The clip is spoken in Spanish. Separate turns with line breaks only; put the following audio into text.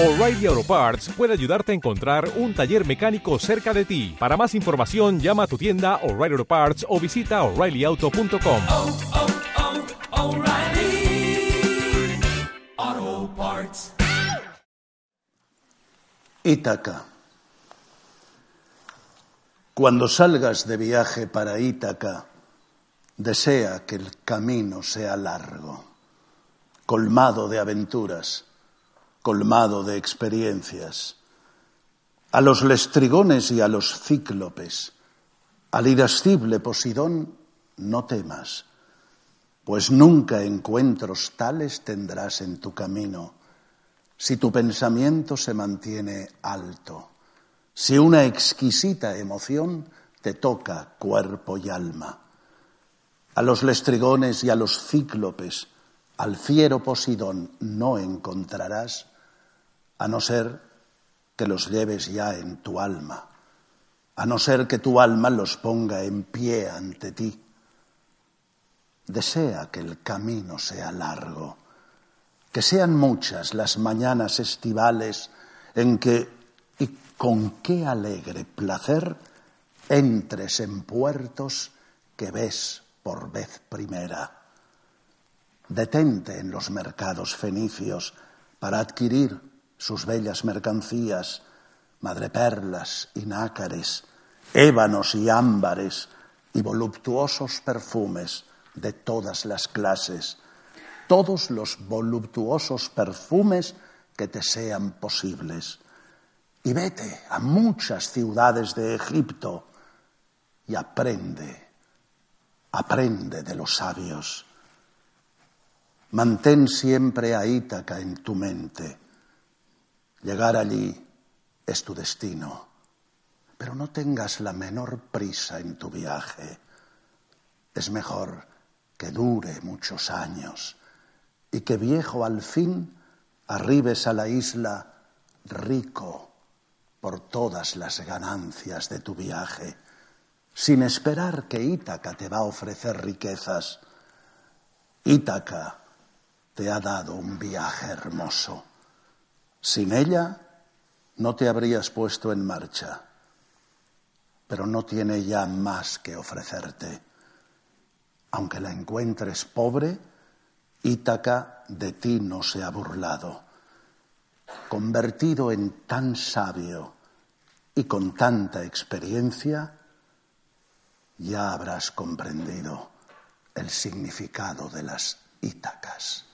O'Reilly Auto Parts puede ayudarte a encontrar un taller mecánico cerca de ti. Para más información, llama a tu tienda O'Reilly Auto Parts o visita oreillyauto.com.
oh, oh, Parts.
Ítaca. Cuando salgas de viaje para Ítaca, desea que el camino sea largo, colmado de aventuras, colmado de experiencias. A los lestrigones y a los cíclopes, al irascible Posidón, no temas, pues nunca encuentros tales tendrás en tu camino si tu pensamiento se mantiene alto, si una exquisita emoción te toca cuerpo y alma. A los lestrigones y a los cíclopes, al fiero Posidón no encontrarás, a no ser que los lleves ya en tu alma, a no ser que tu alma los ponga en pie ante ti. Desea que el camino sea largo, que sean muchas las mañanas estivales en que, y con qué alegre placer, entres en puertos que ves por vez primera. Detente en los mercados fenicios para adquirir sus bellas mercancías, madreperlas y nácares, ébanos y ámbares y voluptuosos perfumes de todas las clases, todos los voluptuosos perfumes que te sean posibles. Y vete a muchas ciudades de Egipto y aprende, aprende de los sabios. Mantén siempre a Ítaca en tu mente. Llegar allí es tu destino, pero no tengas la menor prisa en tu viaje. Es mejor que dure muchos años y que viejo al fin arribes a la isla rico por todas las ganancias de tu viaje, sin esperar que Ítaca te va a ofrecer riquezas. Ítaca te ha dado un viaje hermoso. Sin ella no te habrías puesto en marcha, pero no tiene ya más que ofrecerte. Aunque la encuentres pobre, Ítaca de ti no se ha burlado. Convertido en tan sabio y con tanta experiencia, ya habrás comprendido el significado de las Ítacas.